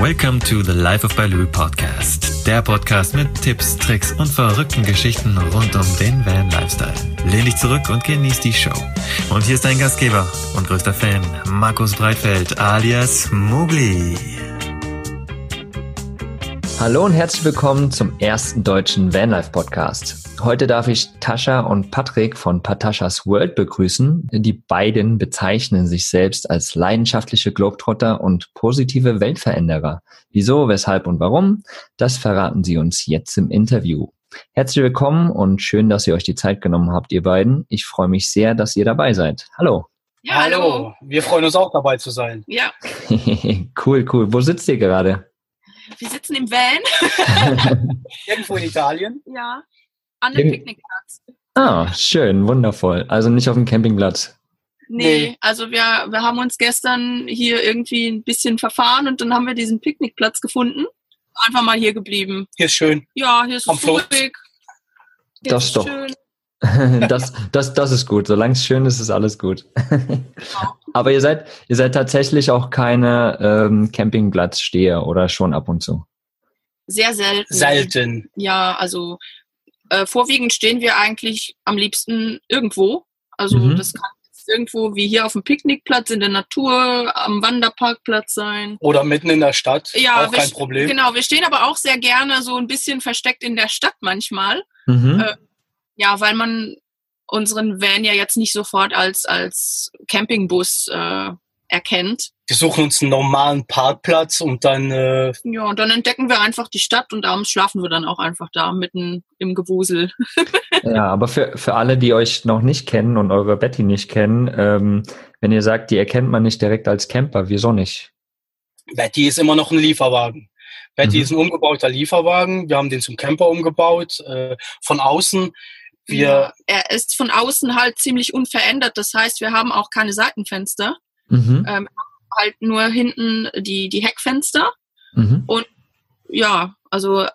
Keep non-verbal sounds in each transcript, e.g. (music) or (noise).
Welcome to the Life of Baloo Podcast. Der Podcast mit Tipps, Tricks und verrückten Geschichten rund um den Van Lifestyle. Lehn dich zurück und genieß die Show. Und hier ist dein Gastgeber und größter Fan, Markus Breitfeld alias Mugli. Hallo und herzlich willkommen zum ersten deutschen Vanlife Podcast. Heute darf ich Tascha und Patrick von Pataschas World begrüßen. Die beiden bezeichnen sich selbst als leidenschaftliche Globetrotter und positive Weltveränderer. Wieso, weshalb und warum? Das verraten sie uns jetzt im Interview. Herzlich willkommen und schön, dass ihr euch die Zeit genommen habt, ihr beiden. Ich freue mich sehr, dass ihr dabei seid. Hallo. Ja, hallo. Wir freuen uns auch dabei zu sein. Ja. (laughs) cool, cool. Wo sitzt ihr gerade? Wir sitzen im Van. (laughs) Irgendwo in Italien. Ja. An dem Picknickplatz. Ah, schön, wundervoll. Also nicht auf dem Campingplatz. Nee, also wir, wir haben uns gestern hier irgendwie ein bisschen verfahren und dann haben wir diesen Picknickplatz gefunden. Einfach mal hier geblieben. Hier ist schön. Ja, hier ist Am es ruhig. Hier Das ist doch. schön. (laughs) das, das, das ist gut. Solange es schön ist, ist alles gut. (laughs) Aber ihr seid, ihr seid tatsächlich auch keine ähm, Campingplatzsteher oder schon ab und zu. Sehr selten. Selten. Ja, also äh, vorwiegend stehen wir eigentlich am liebsten irgendwo. Also Mhm. das kann jetzt irgendwo wie hier auf dem Picknickplatz in der Natur, am Wanderparkplatz sein. Oder mitten in der Stadt. Ja, auch wir kein Problem. Genau, wir stehen aber auch sehr gerne so ein bisschen versteckt in der Stadt manchmal. Mhm. Äh, Ja, weil man unseren Van ja jetzt nicht sofort als, als Campingbus äh, erkennt. Wir suchen uns einen normalen Parkplatz und dann äh, Ja, und dann entdecken wir einfach die Stadt und abends schlafen wir dann auch einfach da mitten im Gewusel. (laughs) Ja, aber für, für alle, die euch noch nicht kennen und eure Betty nicht kennen, ähm, wenn ihr sagt, die erkennt man nicht direkt als Camper, wieso nicht? Betty ist immer noch ein Lieferwagen. Betty Mhm. ist ein umgebauter Lieferwagen. Wir haben den zum Camper umgebaut. Äh, von außen. Wir, Ja, er ist von außen halt ziemlich unverändert. Das heißt, wir haben auch keine Seitenfenster. Mhm. Ähm, halt nur hinten die, die Heckfenster. Mhm. Ja, also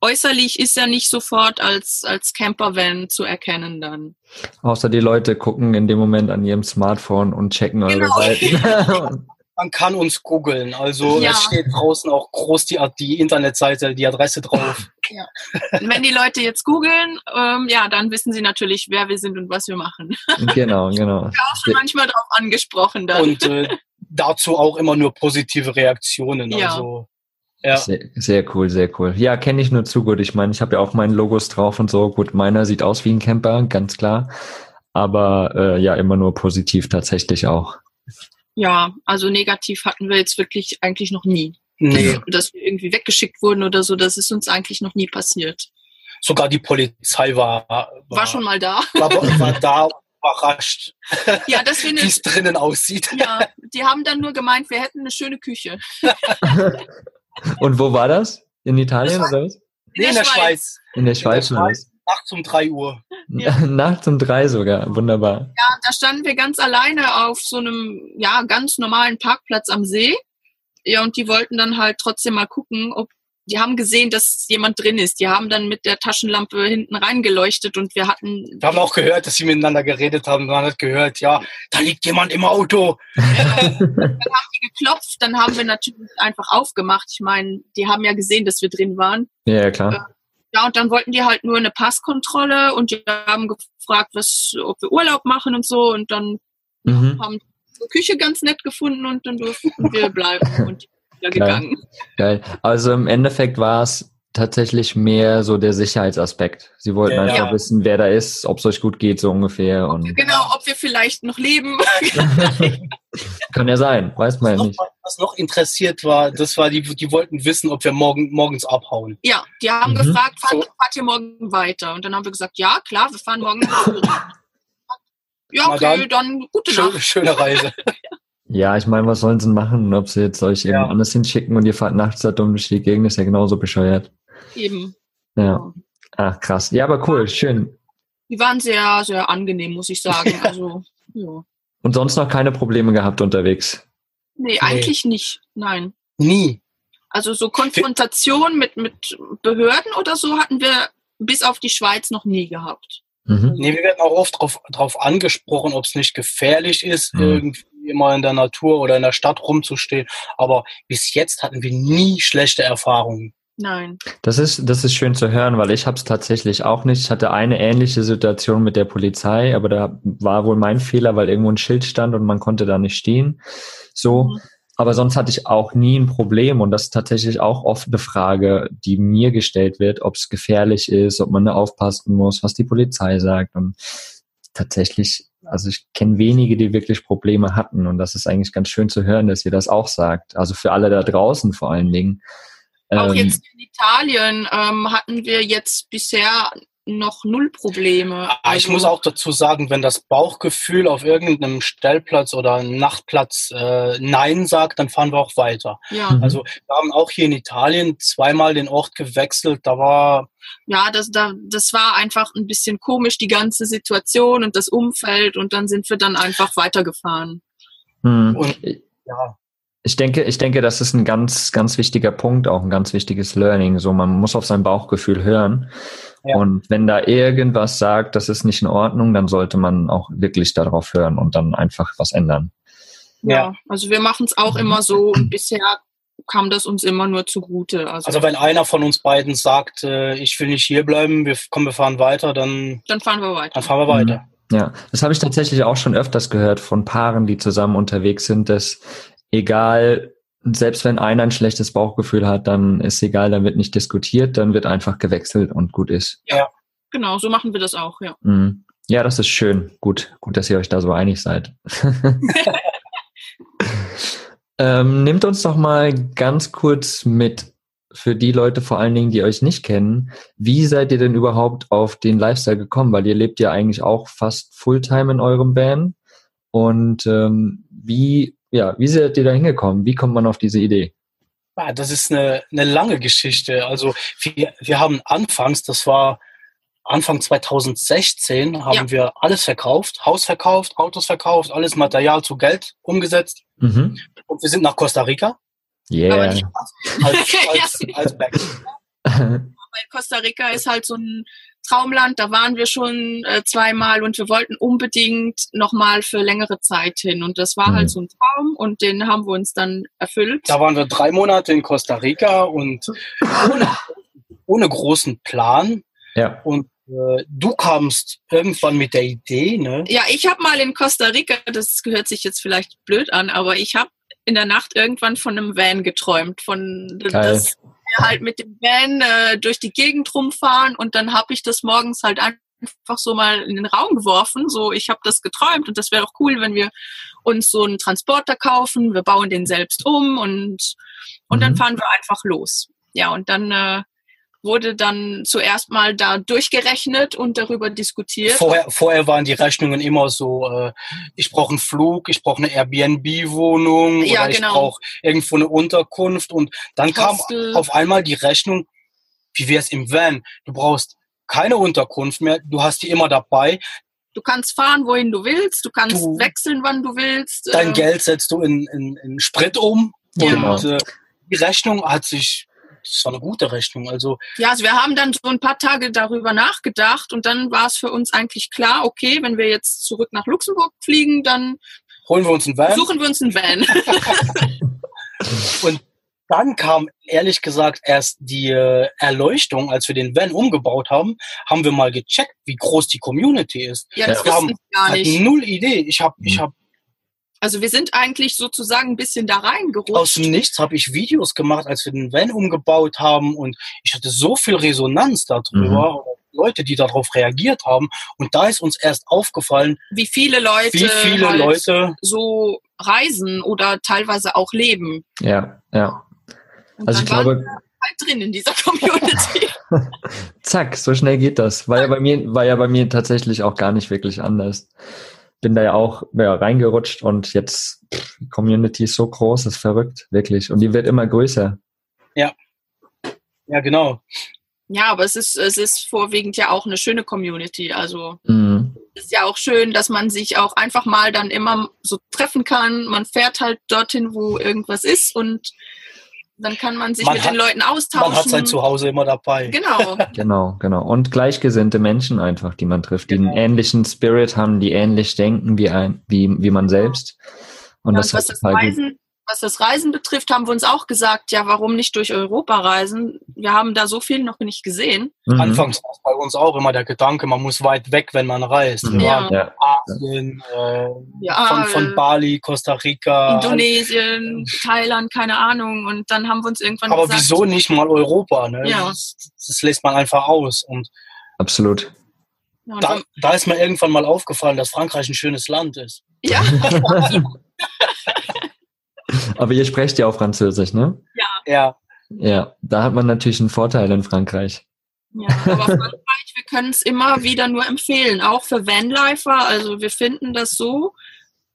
äußerlich ist er nicht sofort als, als Campervan zu erkennen dann. Außer die Leute gucken in dem Moment an ihrem Smartphone und checken eure Genau. Seiten. (laughs) man kann uns googeln. Also Ja. es steht draußen auch groß die, die Internetseite, die Adresse drauf. Und wenn die Leute jetzt googeln, ähm, ja, dann wissen sie natürlich, wer wir sind und was wir machen. genau, (laughs) genau. Auch schon manchmal drauf angesprochen dann. Und äh, dazu auch immer nur positive Reaktionen. Ja. Also ja. Sehr, sehr cool, sehr cool. Ja, kenne ich nur zu gut. Ich meine, ich habe ja auch meine Logos drauf und so. Gut, meiner sieht aus wie ein Camper, ganz klar. Aber äh, ja, immer nur positiv tatsächlich auch. ja, also negativ hatten wir jetzt wirklich eigentlich noch nie. Nee. Dass wir irgendwie weggeschickt wurden oder so, das ist uns eigentlich noch nie passiert. Sogar die Polizei war, war, War schon mal da. war, war (laughs) da überrascht, (laughs) Ja, wie es drinnen aussieht. ja, die haben dann nur gemeint, wir hätten eine schöne Küche. (laughs) Und wo war das? In Italien Das oder was? Nee, in der Schweiz. In der Schweiz oder was? Nachts um drei Uhr. Ja. Nachts um drei sogar. Wunderbar. Ja, da standen wir ganz alleine auf so einem, ja, ganz normalen Parkplatz am See. Ja, und die wollten dann halt trotzdem mal gucken, ob, die haben gesehen, dass jemand drin ist. Die haben dann mit der Taschenlampe hinten reingeleuchtet und wir hatten, Wir haben auch gehört, dass sie miteinander geredet haben. Man hat gehört, ja, da liegt jemand im Auto. (laughs) geklopft, dann haben wir natürlich einfach aufgemacht. Ich meine, die haben ja gesehen, dass wir drin waren. Ja, ja, klar. Ja, und dann wollten die halt nur eine Passkontrolle und die haben gefragt, was, ob wir Urlaub machen und so. Und dann Mhm. haben die die Küche ganz nett gefunden und dann durften wir bleiben (laughs) und wieder Geil. gegangen. Geil. Also im Endeffekt war es tatsächlich mehr so der Sicherheitsaspekt. Sie wollten Ja. einfach Ja. wissen, wer da ist, ob es euch gut geht, so ungefähr. Und Genau, ob wir vielleicht noch leben. (laughs) kann ja sein, weiß man ja Noch, nicht. was noch interessiert war, das war die, die wollten wissen, ob wir morgen, morgens abhauen. Ja, die haben Mhm. gefragt, fahrt, So. fahrt ihr morgen weiter? Und dann haben wir gesagt, ja, klar, wir fahren morgen. Ja, okay, dann. dann gute Schön, Nacht. schöne (laughs) Reise. Ja, ich meine, was sollen sie machen? Ob sie jetzt euch irgendwo Ja. anders hinschicken und ihr fahrt nachts da dumm durch die Gegend, ist ja genauso bescheuert. Eben. Ja. Ach, krass. Ja, aber cool, schön. Die waren sehr, sehr angenehm, muss ich sagen. (laughs) Also, ja. Und sonst noch keine Probleme gehabt unterwegs. Nee, eigentlich nicht. Nein. Nie. Also so Konfrontation mit, mit Behörden oder so hatten wir bis auf die Schweiz noch nie gehabt. Mhm. Nee, wir werden auch oft drauf, drauf angesprochen, ob es nicht gefährlich ist, Mhm. irgendwie immer in der Natur oder in der Stadt rumzustehen. Aber bis jetzt hatten wir nie schlechte Erfahrungen. Nein. Das ist, das ist schön zu hören, weil ich habe es tatsächlich auch nicht. Ich hatte eine ähnliche Situation mit der Polizei, aber da war wohl mein Fehler, weil irgendwo ein Schild stand und man konnte da nicht stehen. So. Mhm. Aber sonst hatte ich auch nie ein Problem. Und das ist tatsächlich auch oft eine Frage, die mir gestellt wird, ob es gefährlich ist, ob man da aufpassen muss, was die Polizei sagt. Und tatsächlich, also ich kenne wenige, die wirklich Probleme hatten. Und das ist eigentlich ganz schön zu hören, dass ihr das auch sagt. Also für alle da draußen vor allen Dingen. Auch ähm, jetzt in Italien ähm, hatten wir jetzt bisher noch null Probleme. Also, ich muss auch dazu sagen, wenn das Bauchgefühl auf irgendeinem Stellplatz oder Nachtplatz äh, Nein sagt, dann fahren wir auch weiter. Ja. Mhm. Also wir haben auch hier in Italien zweimal den Ort gewechselt. Da war ja, das, da, das war einfach ein bisschen komisch, die ganze Situation und das Umfeld und dann sind wir dann einfach weitergefahren. Mhm. Und ja, ich denke, ich denke, das ist ein ganz, ganz wichtiger Punkt, auch ein ganz wichtiges Learning. So, man muss auf sein Bauchgefühl hören. Ja. Und wenn da irgendwas sagt, das ist nicht in Ordnung, dann sollte man auch wirklich darauf hören und dann einfach was ändern. Ja, also wir machen es auch immer so und bisher kam das uns immer nur zugute. Also, also wenn einer von uns beiden sagt, äh, ich will nicht hierbleiben, wir kommen, wir fahren weiter, dann, dann fahren wir weiter. Dann fahren wir weiter. Ja, das habe ich tatsächlich auch schon öfters gehört von Paaren, die zusammen unterwegs sind, dass egal, selbst wenn einer ein schlechtes Bauchgefühl hat, dann ist egal, dann wird nicht diskutiert, dann wird einfach gewechselt und gut ist. Ja, genau, so machen wir das auch, ja. Mhm. Ja, das ist schön. Gut, gut, dass ihr euch da so einig seid. (laughs) ähm, nehmt uns doch mal ganz kurz mit für die Leute vor allen Dingen, die euch nicht kennen. Wie seid ihr denn überhaupt auf den Lifestyle gekommen? Weil ihr lebt ja eigentlich auch fast Fulltime in eurem Band. Und ähm, wie ja, wie seid ihr da hingekommen? Wie kommt man auf diese Idee? Ja, das ist eine, eine lange Geschichte. Also wir, wir haben anfangs, das war Anfang 2016, haben ja. wir alles verkauft, Haus verkauft, Autos verkauft, alles Material zu Geld umgesetzt. Mhm. Und wir sind nach Costa Rica. Yeah. (laughs) als, als, als Back. Weil Costa Rica ist halt so ein Traumland, da waren wir schon äh, zweimal und wir wollten unbedingt nochmal für längere Zeit hin. Und das war halt mhm. halt so ein Traum und den haben wir uns dann erfüllt. Da waren wir drei Monate in Costa Rica und ohne, ohne großen Plan. Ja. Und äh, du kamst irgendwann mit der Idee, ne? Ja, ich habe mal in Costa Rica, das hört sich jetzt vielleicht blöd an, aber ich habe in der Nacht irgendwann von einem Van geträumt, von Geil. das wir halt mit dem Van äh, durch die Gegend rumfahren und dann habe ich das morgens halt einfach so mal in den Raum geworfen. So, ich habe das geträumt und das wäre doch cool, wenn wir uns so einen Transporter kaufen. Wir bauen den selbst um und, und mhm. dann fahren wir einfach los. Ja, und dann äh, wurde dann zuerst mal da durchgerechnet und darüber diskutiert. Vorher, vorher waren die Rechnungen immer so, äh, ich brauche einen Flug, ich brauche eine Airbnb-Wohnung ja, oder ich genau. brauche irgendwo eine Unterkunft und dann Hostel. kam auf einmal die Rechnung, wie wäre es im Van? Du brauchst keine Unterkunft mehr, du hast die immer dabei. Du kannst fahren, wohin du willst, du kannst du, wechseln, wann du willst. Dein äh, Geld setzt du in, in, in Sprit um ja. und äh, die Rechnung hat sich das war eine gute Rechnung. Also ja, also wir haben dann so ein paar Tage darüber nachgedacht und dann war es für uns eigentlich klar, okay, wenn wir jetzt zurück nach Luxemburg fliegen, dann holen wir uns einen Van. Suchen wir uns einen Van. (laughs) und dann kam ehrlich gesagt erst die äh, Erleuchtung, als wir den Van umgebaut haben, haben wir mal gecheckt, wie groß die Community ist. Ja, das wir haben gar nicht. null Idee. Ich habe ich habe also wir sind eigentlich sozusagen ein bisschen da reingerutscht. Aus dem Nichts habe ich Videos gemacht, als wir den Van umgebaut haben und ich hatte so viel Resonanz darüber. Mhm. Leute, die darauf reagiert haben. Und da ist uns erst aufgefallen, wie viele Leute, wie viele halt Leute so reisen oder teilweise auch leben. Ja, ja. Und also ich glaube, halt drin in dieser (laughs) Community. (laughs) Zack, so schnell geht das. War ja bei mir, war ja bei mir tatsächlich auch gar nicht wirklich anders bin da ja auch ja, reingerutscht und jetzt pff, die Community ist so groß, ist verrückt, wirklich. Und die wird immer größer. Ja. Ja, genau. Ja, aber es ist, es ist vorwiegend ja auch eine schöne Community. Also mhm. es ist ja auch schön, dass man sich auch einfach mal dann immer so treffen kann. Man fährt halt dorthin, wo irgendwas ist und dann kann man sich man mit hat, den Leuten austauschen. Man hat sein Zuhause immer dabei. Genau. (laughs) genau, genau. Und gleichgesinnte Menschen einfach, die man trifft, die genau. einen ähnlichen Spirit haben, die ähnlich denken wie, ein, wie, wie man selbst. Und ja, das was das Reisen, was das Reisen betrifft, haben wir uns auch gesagt, ja, warum nicht durch Europa reisen? Wir haben da so viel noch nicht gesehen. Mhm. Anfangs war bei uns auch immer der Gedanke, man muss weit weg, wenn man reist. Mhm. Ja. ja. Asien, äh, ja, von, von, Bali, Costa Rica. Indonesien, Thailand, keine Ahnung. Und dann haben wir uns irgendwann Aber gesagt, wieso nicht mal Europa? Ne? Ja. Das, das lässt man einfach aus. Und Absolut. Da, da ist mir irgendwann mal aufgefallen, dass Frankreich ein schönes Land ist. Ja. (laughs) (laughs) Aber ihr sprecht ja auch Französisch, ne? Ja. Ja. Ja, da hat man natürlich einen Vorteil in Frankreich. Ja, aber Frankreich, wir können es immer wieder nur empfehlen, auch für Vanlifer. Also wir finden das so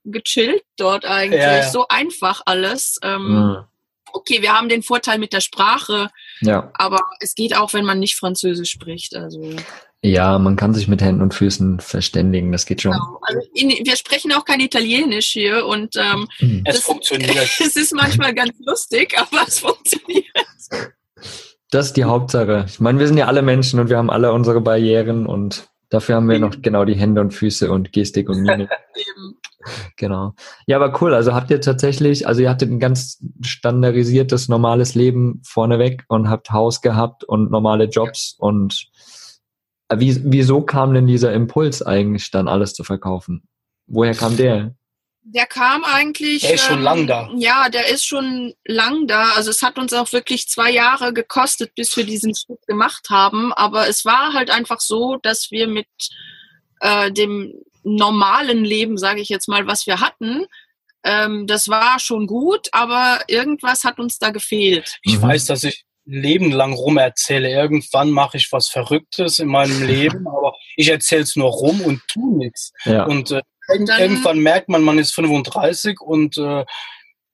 gechillt dort eigentlich, ja, ja. so einfach alles. Ähm, mhm. Okay, wir haben den Vorteil mit der Sprache, ja. aber es geht auch, wenn man nicht Französisch spricht. Also ja, man kann sich mit Händen und Füßen verständigen, das geht schon. Genau. Also in, wir sprechen auch kein Italienisch hier und ähm, hm. es das, funktioniert. (laughs) es ist manchmal ganz lustig, aber es funktioniert. Das ist die Hauptsache. Ich meine, wir sind ja alle Menschen und wir haben alle unsere Barrieren und dafür haben wir noch genau die Hände und Füße und Gestik und Mimik. (laughs) genau. Ja, aber cool. Also habt ihr tatsächlich, also ihr hattet ein ganz standardisiertes, normales Leben vorneweg und habt Haus gehabt und normale Jobs und wie, wieso kam denn dieser Impuls eigentlich dann alles zu verkaufen? Woher kam der? Der kam eigentlich. Der ist schon ähm, lang da. Ja, der ist schon lang da. Also es hat uns auch wirklich zwei Jahre gekostet, bis wir diesen Schritt gemacht haben. Aber es war halt einfach so, dass wir mit äh, dem normalen Leben, sage ich jetzt mal, was wir hatten, ähm, das war schon gut, aber irgendwas hat uns da gefehlt. Ich mhm. weiß, dass ich Leben lang rum erzähle. Irgendwann mache ich was Verrücktes in meinem (laughs) Leben, aber ich erzähle es nur rum und tu nichts. Ja. Und äh, irgendwann merkt man, man ist 35 und äh,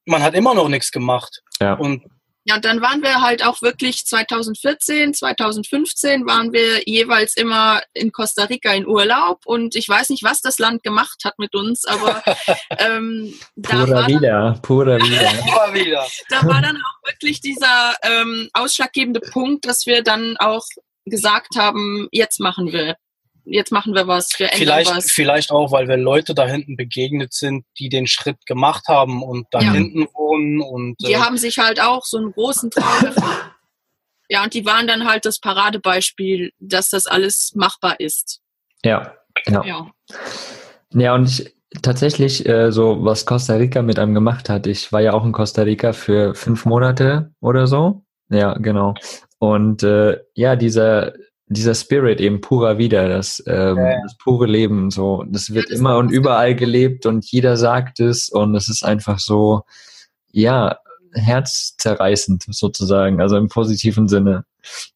man hat immer noch nichts gemacht. Ja. Und ja, und dann waren wir halt auch wirklich 2014, 2015 waren wir jeweils immer in Costa Rica in Urlaub. Und ich weiß nicht, was das Land gemacht hat mit uns, aber (laughs) ähm, da pura war wieder, dann, pura wieder. (laughs) da war dann auch wirklich dieser ähm, ausschlaggebende Punkt, dass wir dann auch gesagt haben, jetzt machen wir jetzt machen wir was, wir ändern vielleicht, was. Vielleicht auch, weil wir Leute da hinten begegnet sind, die den Schritt gemacht haben und da ja. hinten wohnen. Und, die äh, haben sich halt auch so einen großen Traum (laughs) Ja, und die waren dann halt das Paradebeispiel, dass das alles machbar ist. Ja, ja. Ja, ja und ich, tatsächlich, äh, so was Costa Rica mit einem gemacht hat, ich war ja auch in Costa Rica für fünf Monate oder so. Ja, genau. Und äh, ja, dieser dieser Spirit eben purer wieder, das, ähm, ja. das pure Leben, so, das wird ja, das immer und überall gelebt und jeder sagt es und es ist einfach so, ja, herzzerreißend sozusagen, also im positiven Sinne.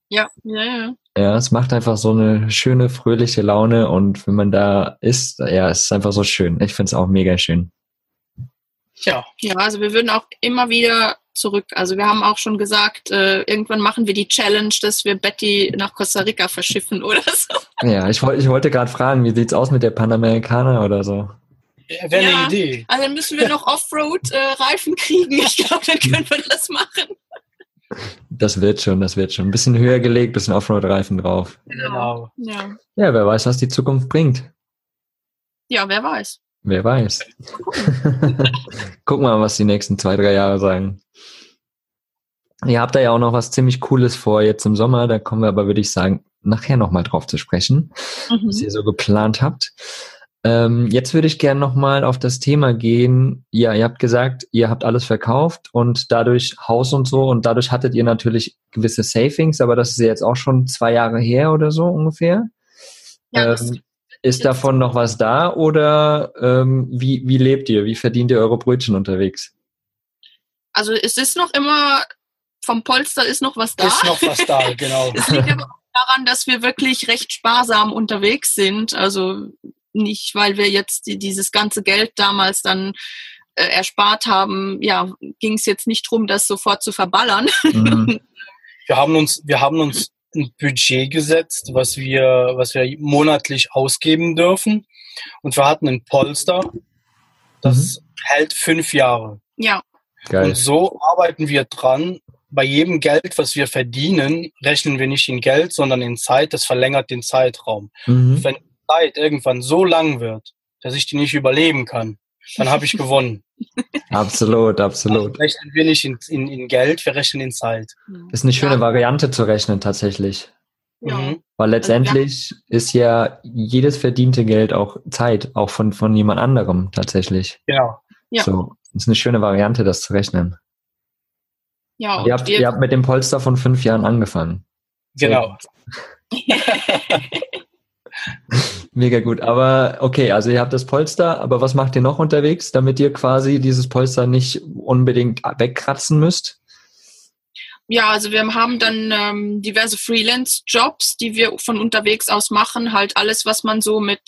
Ja, ja, ja. Ja, es macht einfach so eine schöne, fröhliche Laune und wenn man da ist, ja, es ist einfach so schön. Ich finde es auch mega schön. Ja. Ja, also wir würden auch immer wieder zurück. Also wir haben auch schon gesagt, äh, irgendwann machen wir die Challenge, dass wir Betty nach Costa Rica verschiffen oder so. Ja, ich, ich wollte gerade fragen, wie sieht's aus mit der Panamericana oder so? Ja, Wäre ja, eine Idee. Also dann müssen wir noch Offroad-Reifen äh, kriegen. Ich glaube, dann können wir das machen. Das wird schon, das wird schon. Ein bisschen höher gelegt, bisschen Offroad-Reifen drauf. Genau. Ja. ja, wer weiß, was die Zukunft bringt. Ja, wer weiß. Wer weiß. (laughs) Gucken wir mal, was die nächsten zwei, drei Jahre sagen. Ihr habt da ja auch noch was ziemlich Cooles vor jetzt im Sommer. Da kommen wir aber, würde ich sagen, nachher nochmal drauf zu sprechen, mhm. was ihr so geplant habt. Ähm, jetzt würde ich gerne nochmal auf das Thema gehen. Ja, ihr habt gesagt, ihr habt alles verkauft und dadurch Haus und so und dadurch hattet ihr natürlich gewisse Savings, aber das ist ja jetzt auch schon zwei Jahre her oder so ungefähr. Ja, ähm, ist davon noch was da oder ähm, wie, wie lebt ihr? Wie verdient ihr eure Brötchen unterwegs? Also es ist noch immer, vom Polster ist noch was da. Ist noch was da, (laughs) genau. es liegt aber auch daran, dass wir wirklich recht sparsam unterwegs sind. Also nicht, weil wir jetzt die, dieses ganze Geld damals dann äh, erspart haben, ja, ging es jetzt nicht drum, das sofort zu verballern. Mhm. (laughs) wir haben uns, wir haben uns ein Budget gesetzt, was wir, was wir monatlich ausgeben dürfen. Und wir hatten ein Polster, das mhm. hält fünf Jahre. Ja. Geil. Und so arbeiten wir dran. Bei jedem Geld, was wir verdienen, rechnen wir nicht in Geld, sondern in Zeit. Das verlängert den Zeitraum. Mhm. Wenn die Zeit irgendwann so lang wird, dass ich die nicht überleben kann, dann habe ich gewonnen. (laughs) absolut, absolut. Also rechnen wir nicht in, in, in, Geld, wir rechnen in Zeit. Ist eine schöne ja. Variante zu rechnen tatsächlich. Ja. Mhm. Weil letztendlich also, ja. ist ja jedes verdiente Geld auch Zeit, auch von, von jemand anderem tatsächlich. Genau. Ja. So, ist eine schöne Variante, das zu rechnen. Ja, ihr habt, ihr habt mit dem Polster von fünf Jahren angefangen. Genau. (laughs) (laughs) Mega gut. Aber okay, also ihr habt das Polster, aber was macht ihr noch unterwegs, damit ihr quasi dieses Polster nicht unbedingt wegkratzen müsst? Ja, also wir haben dann ähm, diverse Freelance-Jobs, die wir von unterwegs aus machen. Halt alles, was man so mit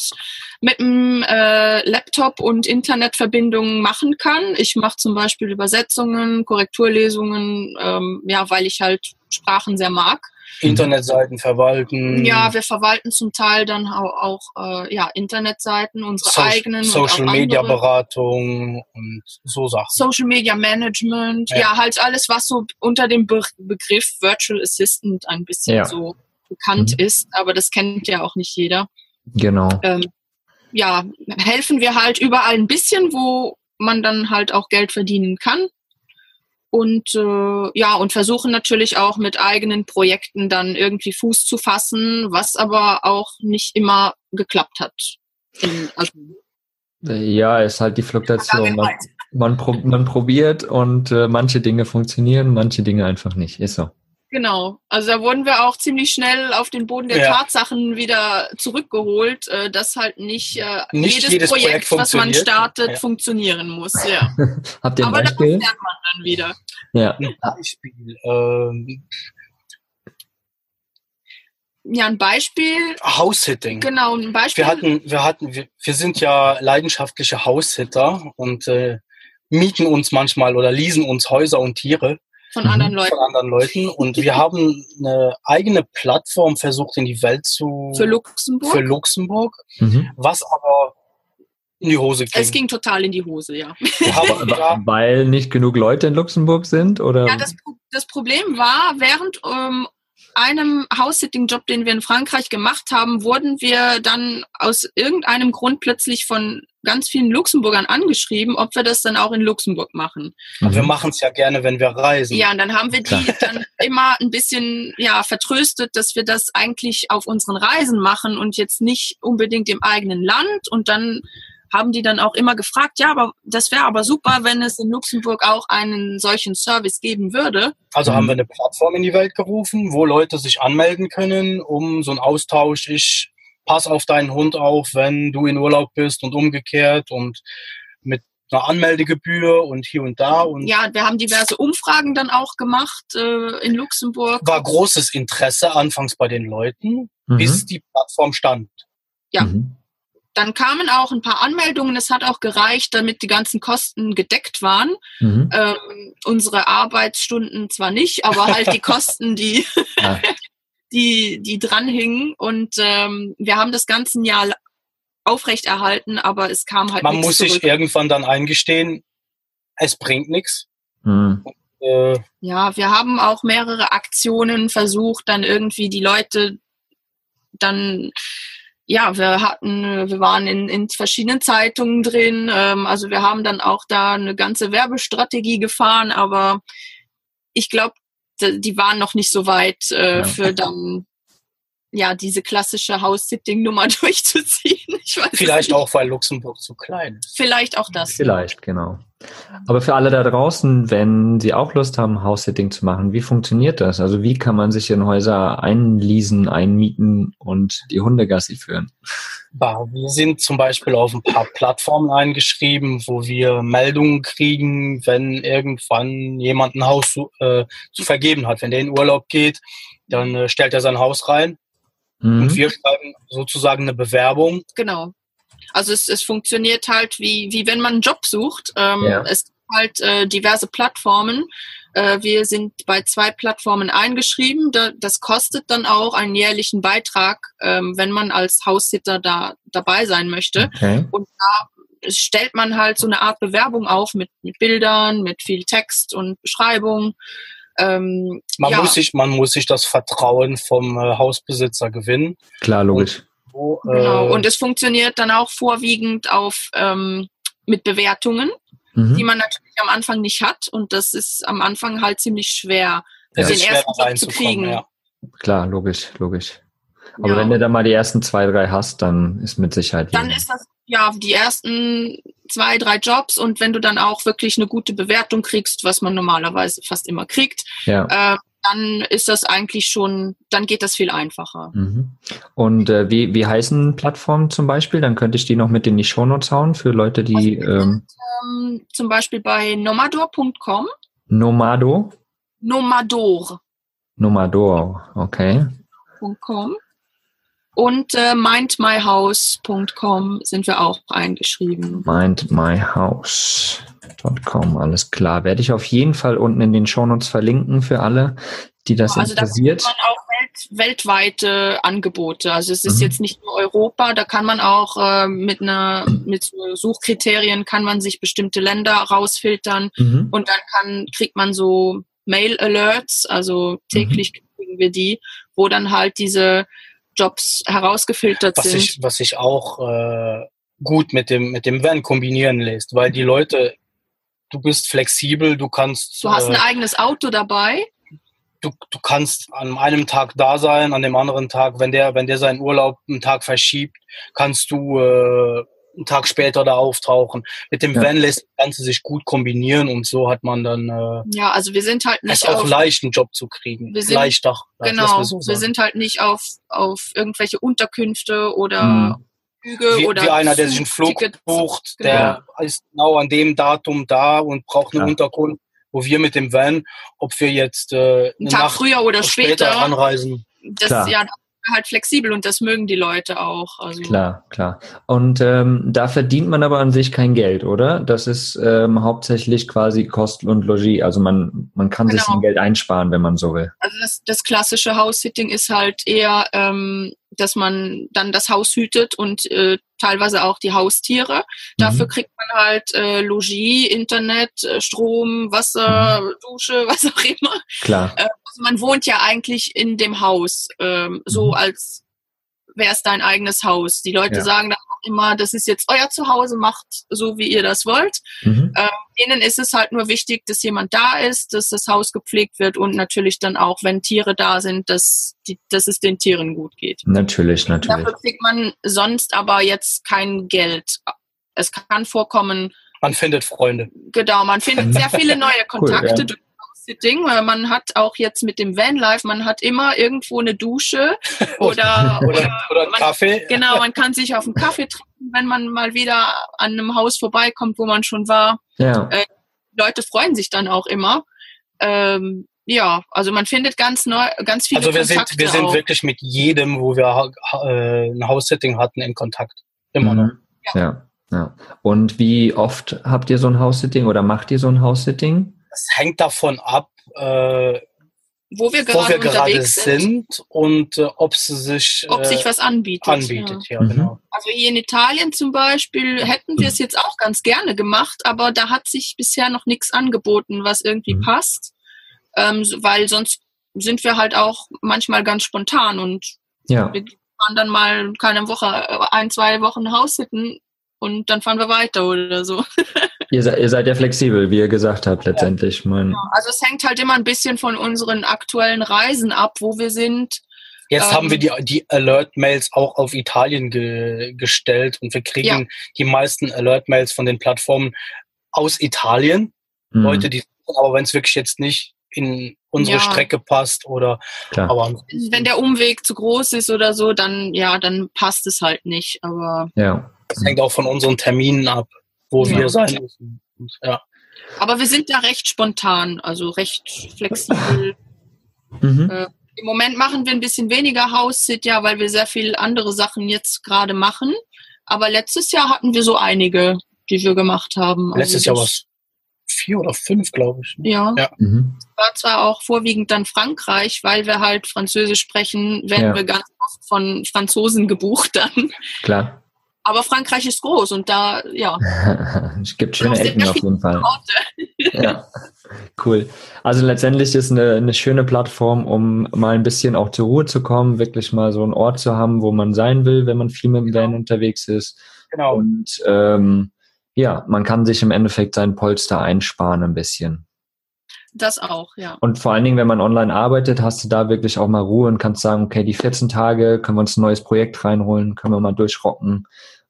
mit dem äh, Laptop und Internetverbindungen machen kann. Ich mache zum Beispiel Übersetzungen, Korrekturlesungen, ähm, ja, weil ich halt Sprachen sehr mag. Internetseiten verwalten. Ja, wir verwalten zum Teil dann auch, auch äh, ja, Internetseiten, unsere so eigenen. Social Media Beratung und so Sachen. Social Media Management, ja, ja halt alles, was so unter dem Be Begriff Virtual Assistant ein bisschen ja. so bekannt mhm. ist, aber das kennt ja auch nicht jeder. Genau. Ähm, ja, helfen wir halt überall ein bisschen, wo man dann halt auch Geld verdienen kann und äh, ja und versuchen natürlich auch mit eigenen Projekten dann irgendwie Fuß zu fassen, was aber auch nicht immer geklappt hat. In, also ja, ist halt die Fluktuation. Man, man, prob man probiert und äh, manche Dinge funktionieren, manche Dinge einfach nicht. Ist so. Genau. Also da wurden wir auch ziemlich schnell auf den Boden der ja. Tatsachen wieder zurückgeholt, äh, dass halt nicht, äh, nicht jedes, jedes, Projekt, Projekt was man startet, ja. funktionieren muss. Ja. (laughs) Habt ihr ein Aber Beispiel? das lernt man dann wieder. Ja. Ein Beispiel. Ähm, ja, ein Beispiel. House-Hitting. Genau, ein Beispiel. Wir hatten, wir hatten, wir, wir sind ja leidenschaftliche House-Hitter und äh, mieten uns manchmal oder leasen uns Häuser und Tiere. Von anderen mhm. Leuten. Von anderen Leuten. Und wir haben eine eigene Plattform versucht in die Welt zu. Für Luxemburg. Für Luxemburg. Mhm. Was aber in die Hose ging. Es ging total in die Hose, ja. Weil nicht genug Leute in Luxemburg sind, oder? Ja, das, das Problem war, während ähm, einem House-Sitting-Job, den wir in Frankreich gemacht haben, wurden wir dann aus irgendeinem Grund plötzlich von ganz vielen Luxemburgern angeschrieben, ob wir das dann auch in Luxemburg machen. Und wir machen es ja gerne, wenn wir reisen. Ja, und dann haben wir die dann immer ein bisschen ja vertröstet, dass wir das eigentlich auf unseren Reisen machen und jetzt nicht unbedingt im eigenen Land. Und dann haben die dann auch immer gefragt, ja, aber das wäre aber super, wenn es in Luxemburg auch einen solchen Service geben würde. Also haben wir eine Plattform in die Welt gerufen, wo Leute sich anmelden können, um so einen Austausch, ich pass auf deinen Hund auf, wenn du in Urlaub bist und umgekehrt und mit einer Anmeldegebühr und hier und da. Und ja, wir haben diverse Umfragen dann auch gemacht äh, in Luxemburg. War großes Interesse anfangs bei den Leuten, mhm. bis die Plattform stand. Ja. Mhm. Dann kamen auch ein paar Anmeldungen. Es hat auch gereicht, damit die ganzen Kosten gedeckt waren. Mhm. Ähm, unsere Arbeitsstunden zwar nicht, aber halt die (laughs) Kosten, die, ja. (laughs) die, die dranhingen. Und ähm, wir haben das ganze Jahr aufrechterhalten, aber es kam halt Man muss zurück. sich irgendwann dann eingestehen, es bringt nichts. Mhm. Äh, ja, wir haben auch mehrere Aktionen versucht, dann irgendwie die Leute dann ja, wir hatten, wir waren in, in verschiedenen Zeitungen drin. Ähm, also wir haben dann auch da eine ganze Werbestrategie gefahren, aber ich glaube, die waren noch nicht so weit äh, ja. für dann ja diese klassische House-Sitting-Nummer (laughs) durchzuziehen. Vielleicht auch, weil Luxemburg zu klein ist. Vielleicht auch das. Vielleicht, genau. Aber für alle da draußen, wenn Sie auch Lust haben, House-Sitting zu machen, wie funktioniert das? Also wie kann man sich in Häuser einleasen, einmieten und die Hundegassi führen? Wir sind zum Beispiel auf ein paar Plattformen eingeschrieben, wo wir Meldungen kriegen, wenn irgendwann jemand ein Haus zu, äh, zu vergeben hat. Wenn der in Urlaub geht, dann äh, stellt er sein Haus rein mhm. und wir schreiben sozusagen eine Bewerbung. Genau. Also es, es funktioniert halt wie, wie wenn man einen Job sucht. Ähm, ja. Es gibt halt äh, diverse Plattformen. Äh, wir sind bei zwei Plattformen eingeschrieben. Da, das kostet dann auch einen jährlichen Beitrag, ähm, wenn man als Haussitter da dabei sein möchte. Okay. Und da stellt man halt so eine Art Bewerbung auf mit, mit Bildern, mit viel Text und Beschreibung. Ähm, man, ja. muss sich, man muss sich das Vertrauen vom äh, Hausbesitzer gewinnen. Klar, logisch. Und, wo, äh, genau. Und es funktioniert dann auch vorwiegend auf ähm, mit Bewertungen, mhm. die man natürlich am Anfang nicht hat. Und das ist am Anfang halt ziemlich schwer, ja. den ersten Job zu kriegen. Ja. Klar, logisch, logisch. Aber ja. wenn du dann mal die ersten zwei, drei hast, dann ist mit Sicherheit. Dann ist das ja die ersten zwei, drei Jobs und wenn du dann auch wirklich eine gute Bewertung kriegst, was man normalerweise fast immer kriegt, ja. äh, dann ist das eigentlich schon, dann geht das viel einfacher. Mhm. Und äh, wie, wie heißen Plattformen zum Beispiel? Dann könnte ich die noch mit in die Shownotes hauen für Leute, die. Also, ähm, ähm, zum Beispiel bei nomador.com. Nomado? Nomador. Nomador, okay. .com. Und äh, mindmyhouse.com sind wir auch eingeschrieben. Mindmyhouse.com, alles klar. Werde ich auf jeden Fall unten in den Shownotes verlinken für alle, die das also interessiert. Also da man auch welt, weltweite Angebote. Also es ist mhm. jetzt nicht nur Europa, da kann man auch äh, mit einer mit Suchkriterien kann man sich bestimmte Länder rausfiltern mhm. und dann kann kriegt man so Mail Alerts, also täglich mhm. kriegen wir die, wo dann halt diese Jobs herausgefiltert was sind. Ich, was sich auch äh, gut mit dem, mit dem Van kombinieren lässt, weil die Leute, du bist flexibel, du kannst. Du hast ein äh, eigenes Auto dabei. Du, du kannst an einem Tag da sein, an dem anderen Tag, wenn der, wenn der seinen Urlaub einen Tag verschiebt, kannst du äh, einen Tag später da auftauchen. Mit dem ja. Van lässt das Ganze sich gut kombinieren und so hat man dann äh, ja, also wir sind halt nicht ist auch leicht einen Job zu kriegen. Wir sind, Leichter. Genau, wir, so wir, sind halt nicht auf auf irgendwelche Unterkünfte oder hm. Flüge wie, oder wie einer, der sich einen Flug bucht, genau. der ist genau an dem Datum da und braucht eine ja. Unterkunft, wo wir mit dem Van, ob wir jetzt äh, einen Tag Nacht früher oder später, später anreisen. Das, Klar. ja, halt flexibel und das mögen die Leute auch. Also. Klar, klar. Und ähm, da verdient man aber an sich kein Geld, oder? Das ist ähm, hauptsächlich quasi Kosten und Logis. Also man, man kann genau. sich ein Geld einsparen, wenn man so will. Also das, das klassische House-Sitting ist halt eher, ähm, dass man dann das Haus hütet und äh, teilweise auch die Haustiere. Dafür mhm. kriegt man halt äh, Logis, Internet, äh, Strom, Wasser, mhm. Dusche, (laughs) was auch immer. Klar. Äh, also man wohnt ja eigentlich in dem Haus, ähm, so mhm. als wäre es dein eigenes Haus. Die Leute ja. sagen dann auch immer, das ist jetzt euer Zuhause, macht so, wie ihr das wollt. Mhm. Ähm, denen ist es halt nur wichtig, dass jemand da ist, dass das Haus gepflegt wird und natürlich dann auch, wenn Tiere da sind, dass, die, dass es den Tieren gut geht. Natürlich, natürlich. Dafür kriegt man sonst aber jetzt kein Geld. Es kann vorkommen. Man findet Freunde. Genau, man findet sehr viele neue Kontakte (laughs) cool, ja. Ding, weil man hat auch jetzt mit dem Vanlife, man hat immer irgendwo eine Dusche oder, oder, (laughs) oder man, Kaffee. Genau, man kann sich auf einen Kaffee trinken, wenn man mal wieder an einem Haus vorbeikommt, wo man schon war. Ja. Äh, Leute freuen sich dann auch immer. Ähm, ja, also man findet ganz neu, ganz viele Also wir Kontakte sind, wir sind auch. wirklich mit jedem, wo wir äh, ein Haussetting hatten, in Kontakt. Immer mhm. noch. Ja. ja. ja. Und wie oft habt ihr so ein House-Sitting oder macht ihr so ein House-Sitting? Es hängt davon ab, äh, wo wir gerade, wo wir gerade sind. und äh, ob sie sich ob sich äh, was anbietet. Anbietet, ja, ja mhm. genau. Also hier in Italien zum Beispiel hätten wir es jetzt auch ganz gerne gemacht, aber da hat sich bisher noch nichts angeboten, was irgendwie mhm. passt, ähm, weil sonst sind wir halt auch manchmal ganz spontan und ja. wir fahren dann mal keine Woche, äh, ein, zwei Wochen Haus sitten und dann fahren wir weiter oder so. (laughs) ihr, seid, ihr seid ja flexibel, wie ihr gesagt habt, letztendlich. Ja. Also es hängt halt immer ein bisschen von unseren aktuellen Reisen ab, wo wir sind. Jetzt ähm, haben wir die, die Alert-Mails auch auf Italien ge gestellt und wir kriegen ja. die meisten Alert-Mails von den Plattformen aus Italien. Mhm. Leute, die, aber wenn es wirklich jetzt nicht in unsere ja. Strecke passt oder Klar. aber wenn der Umweg zu groß ist oder so, dann ja, dann passt es halt nicht. Aber ja. Das hängt auch von unseren Terminen ab, wo ja. wir sein müssen. Und, ja. Aber wir sind da recht spontan, also recht flexibel. (laughs) Mhm. Äh, Im Moment machen wir ein bisschen weniger House-Sit, ja, weil wir sehr viel andere Sachen jetzt gerade machen. Aber letztes Jahr hatten wir so einige, die wir gemacht haben. Also letztes Jahr war es vier oder fünf, glaube ich. Ne? Ja. ja. Mhm. War zwar auch vorwiegend dann Frankreich, weil wir halt Französisch sprechen, werden ja. wir ganz oft von Franzosen gebucht dann. Klar. Aber Frankreich ist groß und da, ja. (laughs) es gibt schöne Ecken auf jeden Fall. ja, cool. Also letztendlich ist eine, eine schöne Plattform, um mal ein bisschen auch zur Ruhe zu kommen, wirklich mal so einen Ort zu haben, wo man sein will, wenn man viel mit dem Van unterwegs ist. Genau. Und ähm, ja, man kann sich im Endeffekt sein Polster einsparen ein bisschen. Das auch, ja. Und vor allen Dingen, wenn man online arbeitet, hast du da wirklich auch mal Ruhe und kannst sagen, okay, die 14 Tage können wir uns ein neues Projekt reinholen, können wir mal durchrocken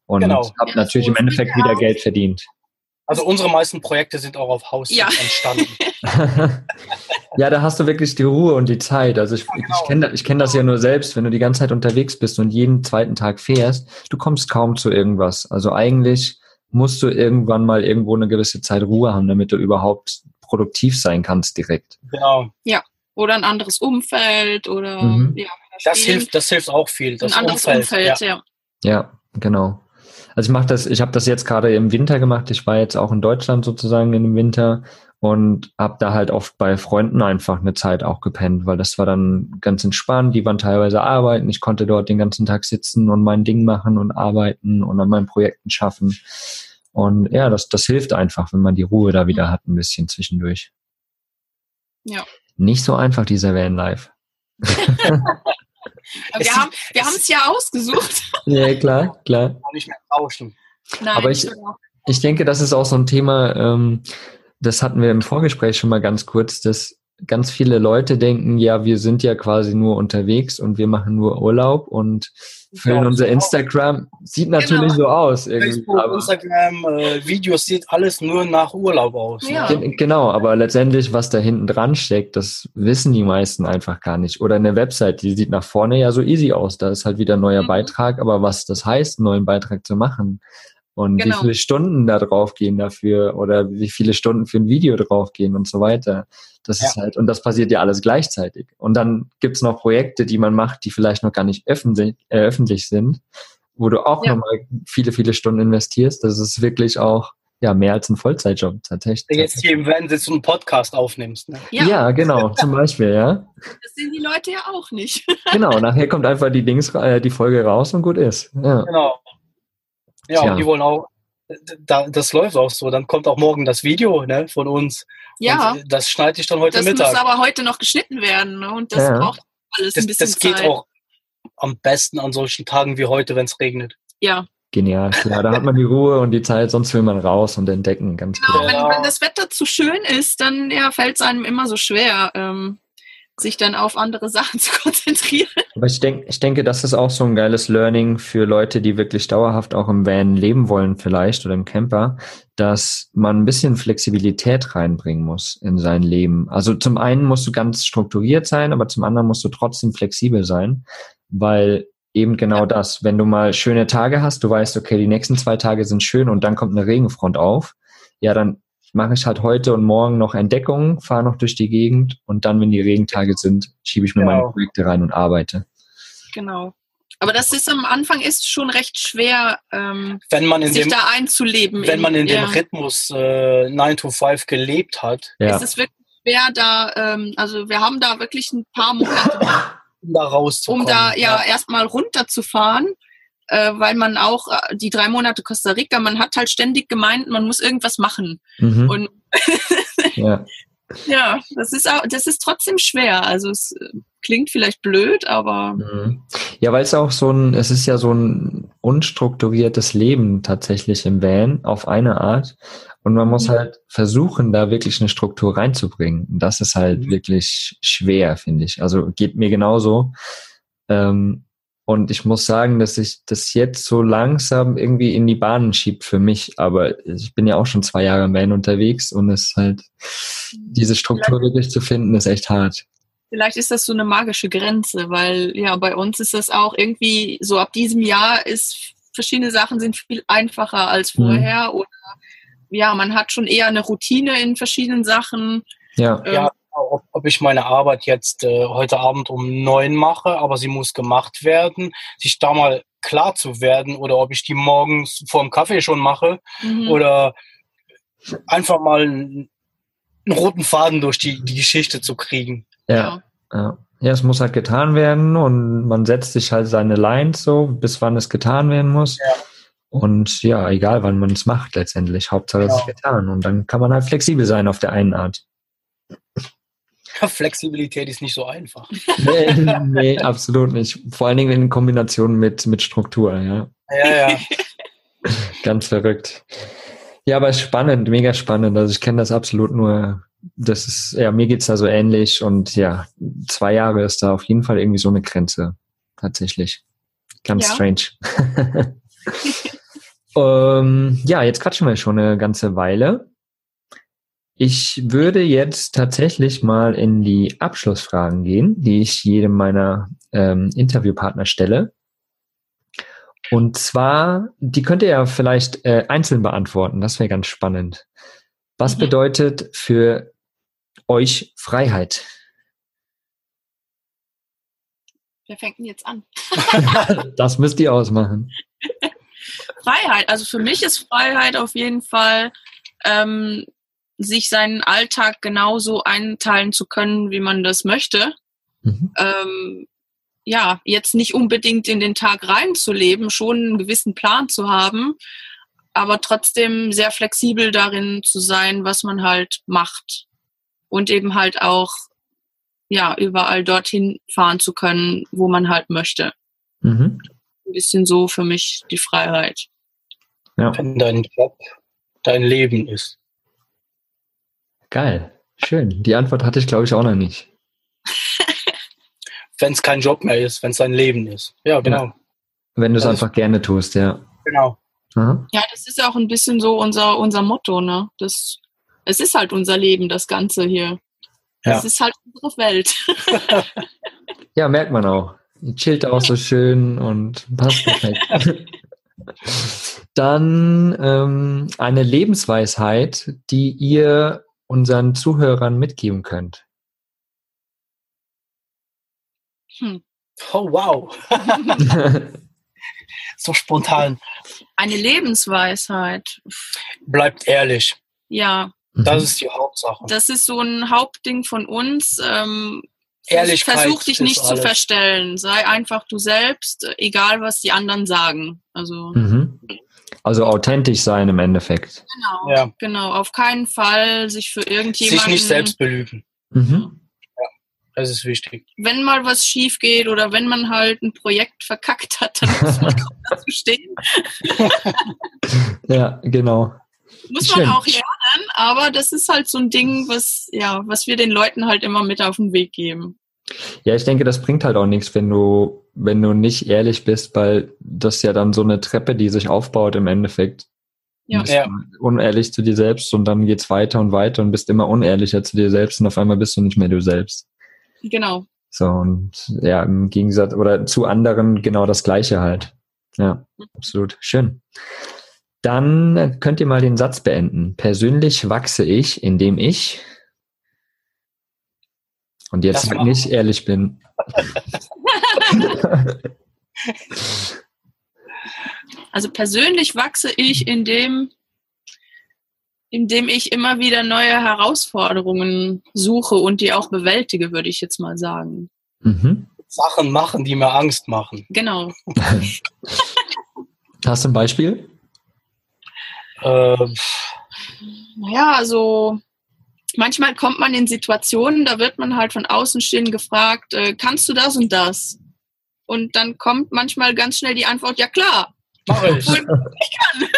und genau. hab ja, natürlich im Endeffekt wieder Geld verdient. Also unsere meisten Projekte sind auch auf Haus ja. entstanden. (laughs) (laughs) ja, da hast du wirklich die Ruhe und die Zeit. Also ich, genau. ich kenne ich kenn das ja nur selbst, wenn du die ganze Zeit unterwegs bist und jeden zweiten Tag fährst, du kommst kaum zu irgendwas. Also eigentlich musst du irgendwann mal irgendwo eine gewisse Zeit Ruhe haben, damit du überhaupt produktiv sein kannst direkt. Genau. Ja. Oder ein anderes Umfeld oder mhm. ja. Das hilft, das hilft auch viel. Das ein anderes Umfeld, Umfeld ja. ja. Ja, genau. Also ich mache das, ich habe das jetzt gerade im Winter gemacht. Ich war jetzt auch in Deutschland sozusagen in dem Winter und habe da halt oft bei Freunden einfach eine Zeit auch gepennt, weil das war dann ganz entspannt. Die waren teilweise arbeiten. Ich konnte dort den ganzen Tag sitzen und mein Ding machen und arbeiten und an meinen Projekten schaffen. Und ja, das, das hilft einfach, wenn man die Ruhe da wieder hat, ein bisschen zwischendurch. Ja. Nicht so einfach, dieser Vanlife. (laughs) wir haben wir haben es ja ausgesucht. (laughs) ja, klar, klar. Nicht mehr tauschen. Nein, Aber ich, ich denke, das ist auch so ein Thema, ähm, das hatten wir im Vorgespräch schon mal ganz kurz, dass ganz viele Leute denken, ja, wir sind ja quasi nur unterwegs und wir machen nur Urlaub und füllen ja, unser Instagram. Sieht genau. natürlich genau. so aus. Irgendwie, Facebook, Instagram, äh, Videos sieht alles nur nach Urlaub aus. Ja. Genau, aber letztendlich, was da hinten dran steckt, das wissen die meisten einfach gar nicht. Oder eine Website, die sieht nach vorne ja so easy aus. Da ist halt wieder ein neuer mhm. Beitrag, aber was das heißt, einen neuen Beitrag zu machen, und genau. wie viele Stunden da drauf gehen dafür oder wie viele Stunden für ein Video drauf gehen und so weiter. Das ja. ist halt, und das passiert ja alles gleichzeitig. Und dann gibt's noch Projekte, die man macht, die vielleicht noch gar nicht öffentlich, äh, öffentlich sind, wo du auch ja. nochmal viele, viele Stunden investierst. Das ist wirklich auch ja, mehr als ein Vollzeitjob tatsächlich. Jetzt hier im Van sitzt und einen Podcast aufnimmst. Ne? Ja. ja, genau, (laughs) zum Beispiel, ja. Das sehen die Leute ja auch nicht. (laughs) genau, nachher kommt einfach die Dings, äh, die Folge raus und gut ist. Ja. Genau. Ja, Tja. und die wollen auch, da, das läuft auch so. Dann kommt auch morgen das Video ne, von uns. Ja. Und das schneide ich dann heute das Mittag. Das muss aber heute noch geschnitten werden. Ne? Und das ja. braucht alles das, ein bisschen Das geht Zeit. auch am besten an solchen Tagen wie heute, wenn es regnet. Ja. Genial, klar. Da hat man die Ruhe und die Zeit, sonst will man raus und entdecken, ganz genau. Wenn, wenn, das Wetter zu schön ist, dann ja, fällt es einem immer so schwer. Ähm, sich dann auf andere Sachen (laughs) zu konzentrieren. Aber ich denke, ich denke, das ist auch so ein geiles Learning für Leute, die wirklich dauerhaft auch im Van leben wollen vielleicht oder im Camper, dass man ein bisschen Flexibilität reinbringen muss in sein Leben. Also zum einen musst du ganz strukturiert sein, aber zum anderen musst du trotzdem flexibel sein, weil eben genau ja. das, wenn du mal schöne Tage hast, du weißt, okay, die nächsten zwei Tage sind schön und dann kommt eine Regenfront auf, ja, dann mache ich halt heute und morgen noch Entdeckungen, fahre noch durch die Gegend und dann, wenn die Regentage sind, schiebe ich mir genau. meine Projekte rein und arbeite. Genau. Aber das ist am Anfang ist schon recht schwer, ähm, wenn man in sich dem, da einzuleben. Wenn in, man in ja. dem Rhythmus äh, 9 to 5 gelebt hat. Ja. Ist es wirklich schwer, da, ähm, also wir haben da wirklich ein paar Monate, (laughs) um da rauszukommen. Um da ja, ja. erstmal runterzufahren äh, weil man auch äh, die drei Monate Costa Rica, man hat halt ständig gemeint, man muss irgendwas machen. Mhm. Und (laughs) ja. ja, das ist auch, das ist trotzdem schwer. Also es äh, klingt vielleicht blöd, aber. Mhm. Ja, weil es auch so ein, es ist ja so ein unstrukturiertes Leben tatsächlich im Van auf eine Art. Und man muss mhm. halt versuchen, da wirklich eine Struktur reinzubringen. Und das ist halt mhm. wirklich schwer, finde ich. Also geht mir genauso. Ähm, und ich muss sagen, dass sich das jetzt so langsam irgendwie in die Bahnen schiebt für mich. Aber ich bin ja auch schon zwei Jahre im Van unterwegs und es ist halt, diese Struktur vielleicht, wirklich zu finden, ist echt hart. Vielleicht ist das so eine magische Grenze, weil ja, bei uns ist das auch irgendwie so ab diesem Jahr ist verschiedene Sachen sind viel einfacher als mhm. vorher mhm. oder ja, man hat schon eher eine Routine in verschiedenen Sachen. Ja. Ähm, ja ob, ob ich meine Arbeit jetzt äh, heute Abend um neun mache, aber sie muss gemacht werden, sich da mal klar zu werden oder ob ich die morgens vor dem Kaffee schon mache mhm. oder einfach mal einen, einen, roten Faden durch die, die Geschichte zu kriegen. Ja, ja. Ja, es muss halt getan werden und man setzt sich halt seine Lines so, bis wann es getan werden muss. Ja. Und ja, egal wann man es macht letztendlich, Hauptsache es ist getan. Und dann kann man halt flexibel sein auf der einen Art. Flexibilität ist nicht so einfach. (laughs) Nee, nee, absolut nicht. Vor allen Dingen in Kombination mit, mit Struktur, ja. Ja, ja. (laughs) Ganz verrückt. Ja, aber spannend, mega spannend. Also ich kenne das absolut nur. Das ist, ja, mir geht's da so ähnlich und ja, zwei Jahre ist da auf jeden Fall irgendwie so eine Grenze. Tatsächlich. Ganz ja. strange. (laughs) ähm, ja, jetzt quatschen wir schon eine ganze Weile. Ich würde jetzt tatsächlich mal in die Abschlussfragen gehen, die ich jedem meiner ähm, Interviewpartner stelle. Und zwar, die könnt ihr ja vielleicht äh, einzeln beantworten. Das wäre ganz spannend. Was mhm. bedeutet für euch Freiheit? Wer fängt denn jetzt an? (laughs) das müsst ihr ausmachen. (laughs) Freiheit. Also für mich ist Freiheit auf jeden Fall, ähm, sich seinen Alltag genauso einteilen zu können, wie man das möchte. Mhm. Ähm, ja, jetzt nicht unbedingt in den Tag reinzuleben, schon einen gewissen Plan zu haben, aber trotzdem sehr flexibel darin zu sein, was man halt macht. Und eben halt auch, ja, überall dorthin fahren zu können, wo man halt möchte. Mhm. Ein bisschen so für mich die Freiheit. Ja. Wenn dein Job dein Leben ist. Geil. Schön. Die Antwort hatte ich, glaube ich, auch noch nicht (laughs) wenn es kein Job mehr ist, wenn es dein Leben ist. Ja, genau. Ja. Wenn du es einfach gerne tust, ja. Genau. Aha. Ja, das ist auch ein bisschen so unser, unser Motto, ne? Das, es ist halt unser Leben, das Ganze hier. Ja. Es ist halt unsere Welt. (laughs) ja, merkt man auch. Ihr chillt auch so schön und passt perfekt. (laughs) Dann ähm, eine Lebensweisheit, die ihr unseren Zuhörern mitgeben könnt. Hm. Oh, wow. (laughs) so spontan. Eine Lebensweisheit. Bleibt ehrlich. Ja. Das mhm. ist die Hauptsache. Das ist so ein Hauptding von uns. Ähm, Ehrlichkeit Versuch dich nicht zu verstellen. Sei einfach du selbst, egal was die anderen sagen. Also, mhm. Also authentisch sein im Endeffekt. Genau, ja. genau. Auf keinen Fall sich für irgendjemanden. Sich nicht selbst belügen. Mhm. Das ist wichtig. Wenn mal was schief geht oder wenn man halt ein Projekt verkackt hat, dann muss man (laughs) dazu stehen. ja, genau. Muss Schön. man auch lernen, aber das ist halt so ein Ding, was, ja, was wir den Leuten halt immer mit auf den Weg geben. Ja, ich denke, das bringt halt auch nichts, wenn du, wenn du nicht ehrlich bist, weil das ja dann so eine Treppe, die sich aufbaut im Endeffekt. Ja. ja. Unehrlich zu dir selbst und dann geht's weiter und weiter und bist immer unehrlicher zu dir selbst und auf einmal bist du nicht mehr du selbst. Genau. So, und ja, im Gegensatz oder zu anderen genau das Gleiche halt. Ja, absolut. Schön. Dann könnt ihr mal den Satz beenden. Persönlich wachse ich, indem ich und jetzt nicht ehrlich bin. (laughs) (laughs) also persönlich wachse ich, indem indem ich immer wieder neue Herausforderungen suche und die auch bewältige, würde ich jetzt mal sagen. Mhm. Sachen machen, die mir Angst machen. Genau. (laughs) Hast du ein Beispiel? Ähm. Naja, also manchmal kommt man in Situationen, da wird man halt von außen stehen gefragt, äh, kannst du das und das? Und dann kommt manchmal ganz schnell die Antwort, ja klar. Mach ich. (laughs) ich kann.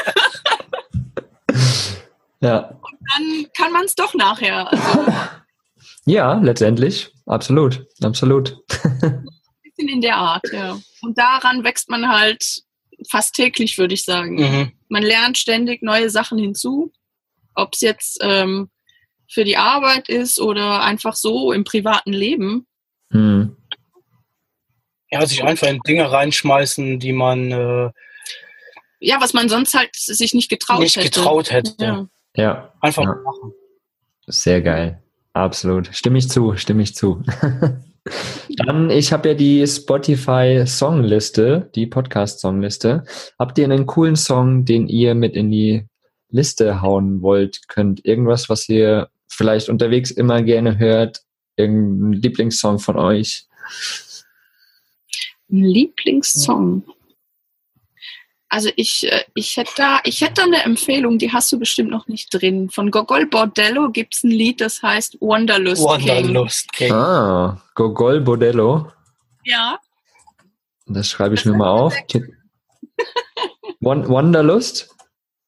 Ja. Und dann kann man es doch nachher. Also ja, letztendlich. Absolut. Absolut. Ein bisschen in der Art, ja. Und daran wächst man halt fast täglich, würde ich sagen. Mhm. Man lernt ständig neue Sachen hinzu. Ob es jetzt ähm, für die Arbeit ist oder einfach so im privaten Leben. Mhm. Ja, sich einfach in Dinge reinschmeißen, die man äh, ja, was man sonst halt sich nicht getraut nicht hätte. Nicht getraut hätte. Ja. Ja. Einfach ja. machen. Sehr geil. Absolut. Stimme ich zu, stimme ich zu. (laughs) Dann, ich habe ja die Spotify Songliste, die Podcast Songliste. Habt ihr einen coolen Song, den ihr mit in die Liste hauen wollt? Könnt irgendwas, was ihr vielleicht unterwegs immer gerne hört? Irgendein Lieblingssong von euch? Ein Lieblingssong. Also ich, äh, ich hätte da, ich hätte da eine Empfehlung, die hast du bestimmt noch nicht drin. Von Gogol Bordello gibt es ein Lied, das heißt Wanderlust, Wanderlust King. King. Ah, Gogol Bordello. Ja. Das schreibe ich das mir mal auf. Wanderlust?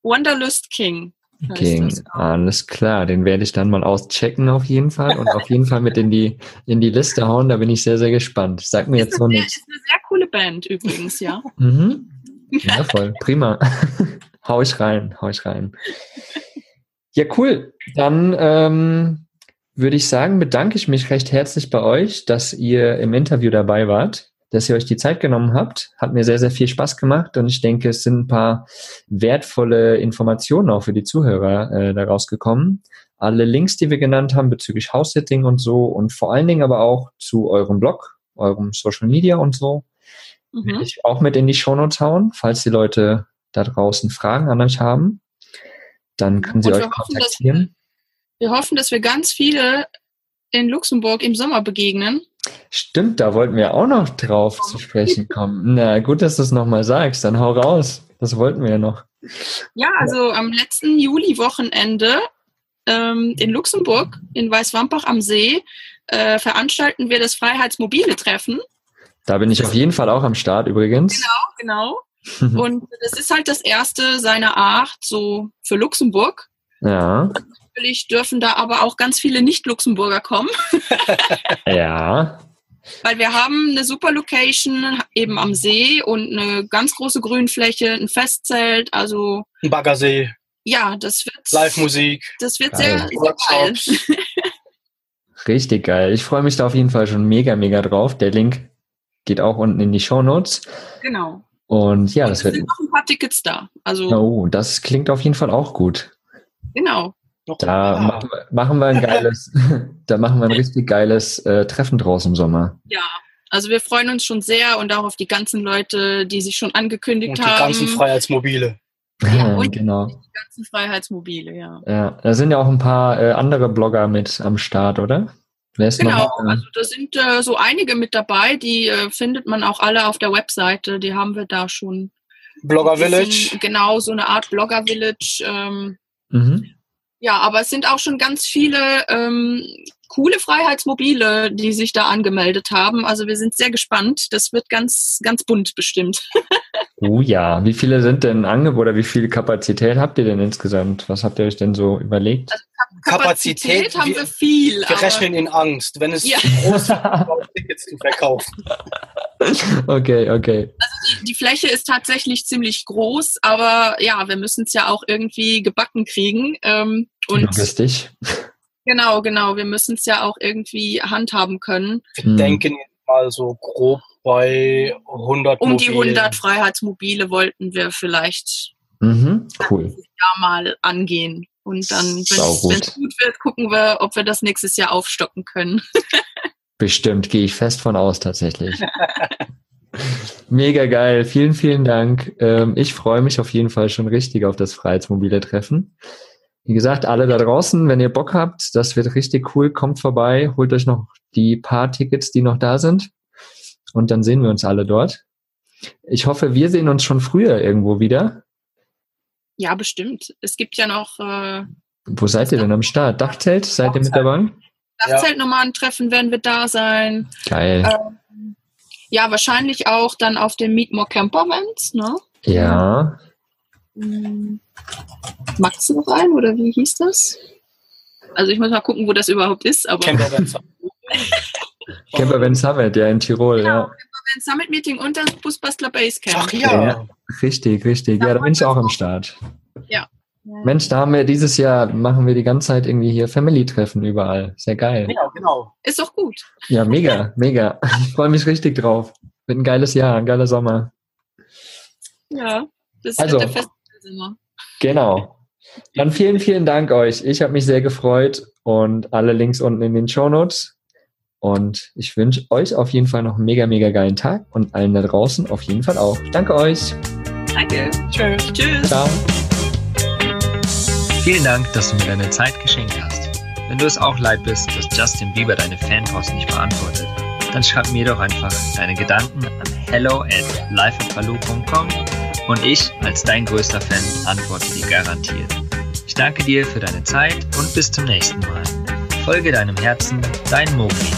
Wanderlust King. Okay, alles klar. Den werde ich dann mal auschecken auf jeden Fall und auf jeden Fall mit in die, in die Liste hauen. Da bin ich sehr, sehr gespannt. Sag mir ist jetzt so nichts. Ist eine sehr coole Band übrigens, ja. (laughs) mhm. Ja, voll. Prima. (laughs) hau ich rein, hau ich rein. Ja, cool. Dann ähm, würde ich sagen, bedanke ich mich recht herzlich bei euch, dass ihr im Interview dabei wart dass ihr euch die Zeit genommen habt. Hat mir sehr, sehr viel Spaß gemacht und ich denke, es sind ein paar wertvolle Informationen auch für die Zuhörer äh, daraus gekommen. Alle Links, die wir genannt haben bezüglich House-Sitting und so und vor allen Dingen aber auch zu eurem Blog, eurem Social Media und so, mhm. will ich auch mit in die Shownotes hauen, falls die Leute da draußen Fragen an euch haben. Dann können sie euch kontaktieren. Hoffen, wir hoffen, dass wir ganz viele in Luxemburg im Sommer begegnen Stimmt, da wollten wir auch noch drauf zu sprechen kommen. Na gut, dass du es nochmal sagst, dann hau raus. Das wollten wir ja noch. Ja, also am letzten Juli-Wochenende ähm, in Luxemburg, in Weißwampach am See, äh, veranstalten wir das Freiheitsmobile-Treffen. Da bin ich auf jeden Fall auch am Start übrigens. Genau, genau. (laughs) Und das ist halt das erste seiner Art so für Luxemburg. Ja. Natürlich dürfen da aber auch ganz viele Nicht-Luxemburger kommen. (laughs) ja. Weil wir haben eine super Location eben am See und eine ganz große Grünfläche, ein Festzelt, also. Ein Baggersee. Ja, das wird. Live-Musik. Das wird geil. sehr, sehr geil. (laughs) Richtig geil. Ich freue mich da auf jeden Fall schon mega, mega drauf. Der Link geht auch unten in die Show Notes. Genau. Und ja, und das wird. sind noch ein paar Tickets da. Also. Oh, das klingt auf jeden Fall auch gut. Genau. Da machen wir, machen wir, ein geiles, (laughs) da machen wir ein richtig geiles äh, Treffen draus im Sommer. Ja, also wir freuen uns schon sehr und auch auf die ganzen Leute, die sich schon angekündigt und haben. Die ganzen Freiheitsmobile. Ja, und genau. Die ganzen Freiheitsmobile, ja. Ja, da sind ja auch ein paar äh, andere Blogger mit am Start, oder? Wer ist genau, noch, äh, also da sind äh, so einige mit dabei, die äh, findet man auch alle auf der Webseite, die haben wir da schon. Blogger Village. Genau, so eine Art Blogger Village. Ähm, mhm. Ja, aber es sind auch schon ganz viele ähm, coole Freiheitsmobile, die sich da angemeldet haben. Also wir sind sehr gespannt. Das wird ganz, ganz bunt bestimmt. (laughs) oh ja, wie viele sind denn Angebote oder wie viel Kapazität habt ihr denn insgesamt? Was habt ihr euch denn so überlegt? Also Kapazität, Kapazität haben wir viel. Wir rechnen in Angst, wenn es ja. zu groß ist, Tickets zu verkaufen. (laughs) (laughs) Okay, okay. Also die, die, Fläche ist tatsächlich ziemlich groß, aber ja, wir müssen es ja auch irgendwie gebacken kriegen. Ähm, und Logistisch. Genau, genau. Wir müssen es ja auch irgendwie handhaben können. Wir hm. denken mal so grob bei 100 Um die 100 Freiheitsmobile wollten wir vielleicht mhm, cool. Jahr mal angehen. Und dann, wenn es gut wird, gucken wir, ob wir das nächstes Jahr aufstocken können. (laughs) Bestimmt, gehe ich fest von aus tatsächlich. (laughs) Mega geil, vielen, vielen Dank. Ähm, ich freue mich auf jeden Fall schon richtig auf das Freiheitsmobile Treffen. Wie gesagt, alle da draußen, wenn ihr Bock habt, das wird richtig cool, kommt vorbei, holt euch noch die paar Tickets, die noch da sind. Und dann sehen wir uns alle dort. Ich hoffe, wir sehen uns schon früher irgendwo wieder. Ja, bestimmt. Es gibt ja noch. Äh, Wo seid ihr denn am Start? Dachzelt? Seid ihr mit dabei? Dachzeltnomaden-Treffen werden wir da sein. Geil. Ähm, ja, wahrscheinlich auch dann auf dem Meet More Camper Events, ne? Ja. Hm. Magst du noch ein oder wie hieß das? Also ich muss mal gucken, wo das überhaupt ist. Aber Camper Event Summit. (laughs) Camper Event Summit, ja, in Tirol, genau, ja. Camper Event Summit Meeting und das Busbastler Basecamp. Ach ja. ja. Richtig, richtig. Ja, da bin ich auch am Start. Ja. Mensch, da haben wir dieses Jahr, machen wir die ganze Zeit irgendwie hier Family-Treffen überall. Sehr geil. Ja, genau. Ist doch gut. Ja, mega, (laughs) mega. Ich freue mich richtig drauf. Wird ein geiles Jahr, ein geiler Sommer. Ja, das also, wird der Festivalsommer. Genau. Dann vielen, vielen Dank euch. Ich habe mich sehr gefreut und alle Links unten in den Show Notes. Und ich wünsche euch auf jeden Fall noch einen mega, mega geilen Tag und allen da draußen auf jeden Fall auch. Danke euch. Danke. Tschüss. Tschüss. Ciao. Vielen Dank, dass du mir deine Zeit geschenkt hast. Wenn du es auch leid bist, dass Justin Bieber deine Fanpost nicht beantwortet, dann schreib mir doch einfach deine Gedanken an hello at lifeatbaloo.com und ich als dein größter Fan antworte dir garantiert. Ich danke dir für deine Zeit und bis zum nächsten Mal. Folge deinem Herzen, dein Mogli.